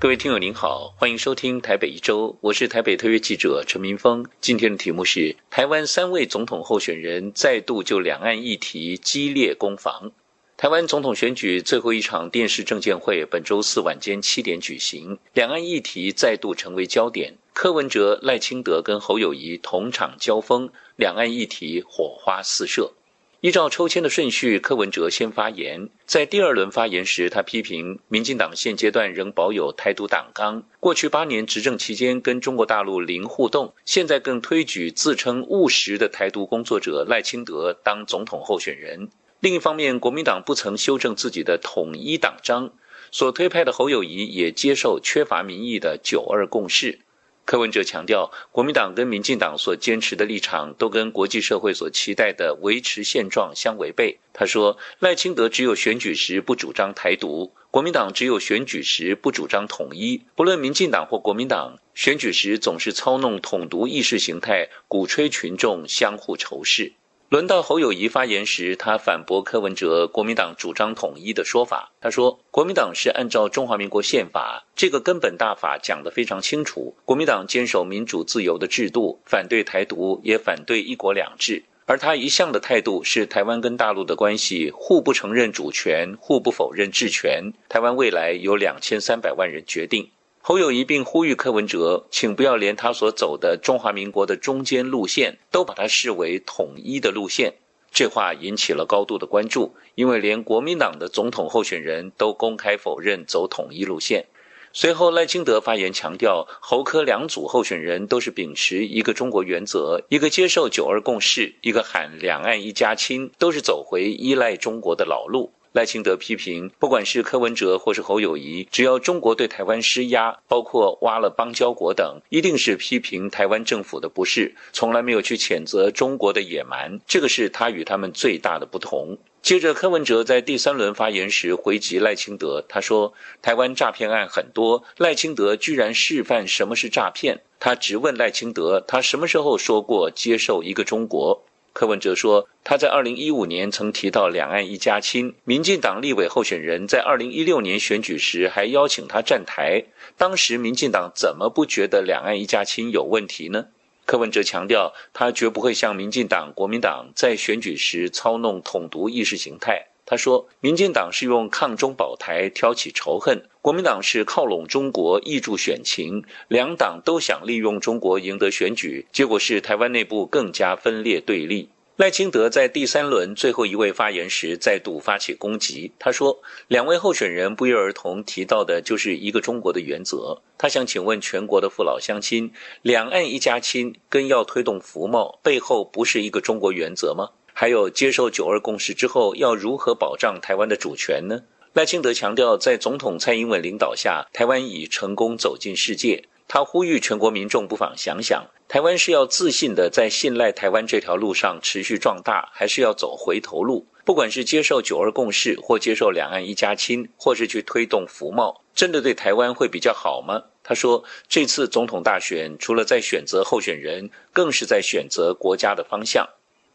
各位听友您好，欢迎收听台北一周，我是台北特约记者陈明峰。今天的题目是：台湾三位总统候选人再度就两岸议题激烈攻防。台湾总统选举最后一场电视政见会本周四晚间七点举行，两岸议题再度成为焦点。柯文哲、赖清德跟侯友谊同场交锋，两岸议题火花四射。依照抽签的顺序，柯文哲先发言。在第二轮发言时，他批评民进党现阶段仍保有台独党纲，过去八年执政期间跟中国大陆零互动，现在更推举自称务实的台独工作者赖清德当总统候选人。另一方面，国民党不曾修正自己的统一党章，所推派的侯友谊也接受缺乏民意的九二共识。柯文哲强调，国民党跟民进党所坚持的立场，都跟国际社会所期待的维持现状相违背。他说，赖清德只有选举时不主张台独，国民党只有选举时不主张统一。不论民进党或国民党，选举时总是操弄统独意识形态，鼓吹群众相互仇视。轮到侯友谊发言时，他反驳柯文哲国民党主张统一的说法。他说，国民党是按照中华民国宪法这个根本大法讲得非常清楚，国民党坚守民主自由的制度，反对台独，也反对一国两制。而他一向的态度是，台湾跟大陆的关系互不承认主权，互不否认治权，台湾未来由两千三百万人决定。侯友谊并呼吁柯文哲，请不要连他所走的中华民国的中间路线都把它视为统一的路线。这话引起了高度的关注，因为连国民党的总统候选人都公开否认走统一路线。随后，赖清德发言强调，侯科两组候选人都是秉持一个中国原则，一个接受九二共识，一个喊两岸一家亲，都是走回依赖中国的老路。赖清德批评，不管是柯文哲或是侯友谊，只要中国对台湾施压，包括挖了邦交国等，一定是批评台湾政府的不是，从来没有去谴责中国的野蛮。这个是他与他们最大的不同。接着，柯文哲在第三轮发言时回击赖清德，他说：“台湾诈骗案很多，赖清德居然示范什么是诈骗。”他直问赖清德：“他什么时候说过接受一个中国？”柯文哲说，他在二零一五年曾提到两岸一家亲，民进党立委候选人在二零一六年选举时还邀请他站台，当时民进党怎么不觉得两岸一家亲有问题呢？柯文哲强调，他绝不会向民进党、国民党在选举时操弄统独意识形态。他说，民进党是用抗中保台挑起仇恨，国民党是靠拢中国挹注选情，两党都想利用中国赢得选举，结果是台湾内部更加分裂对立。赖清德在第三轮最后一位发言时再度发起攻击，他说，两位候选人不约而同提到的就是一个中国的原则。他想请问全国的父老乡亲，两岸一家亲跟要推动服贸背后不是一个中国原则吗？还有接受九二共识之后，要如何保障台湾的主权呢？赖清德强调，在总统蔡英文领导下，台湾已成功走进世界。他呼吁全国民众不妨想想，台湾是要自信的在信赖台湾这条路上持续壮大，还是要走回头路？不管是接受九二共识，或接受两岸一家亲，或是去推动服贸，真的对台湾会比较好吗？他说，这次总统大选除了在选择候选人，更是在选择国家的方向。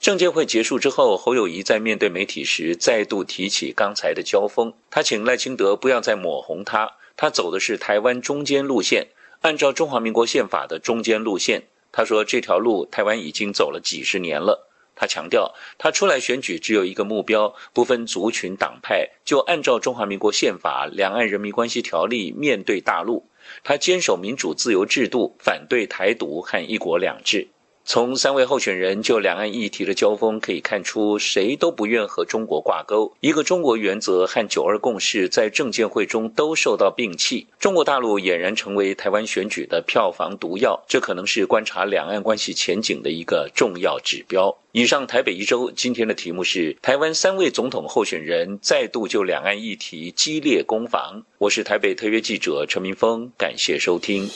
政监会结束之后，侯友谊在面对媒体时再度提起刚才的交锋。他请赖清德不要再抹红他，他走的是台湾中间路线，按照中华民国宪法的中间路线。他说这条路台湾已经走了几十年了。他强调，他出来选举只有一个目标，不分族群党派，就按照中华民国宪法、两岸人民关系条例面对大陆。他坚守民主自由制度，反对台独和一国两制。从三位候选人就两岸议题的交锋可以看出，谁都不愿和中国挂钩。一个中国原则和九二共识在政见会中都受到摒弃。中国大陆俨然成为台湾选举的票房毒药，这可能是观察两岸关系前景的一个重要指标。以上台北一周今天的题目是：台湾三位总统候选人再度就两岸议题激烈攻防。我是台北特约记者陈明峰，感谢收听。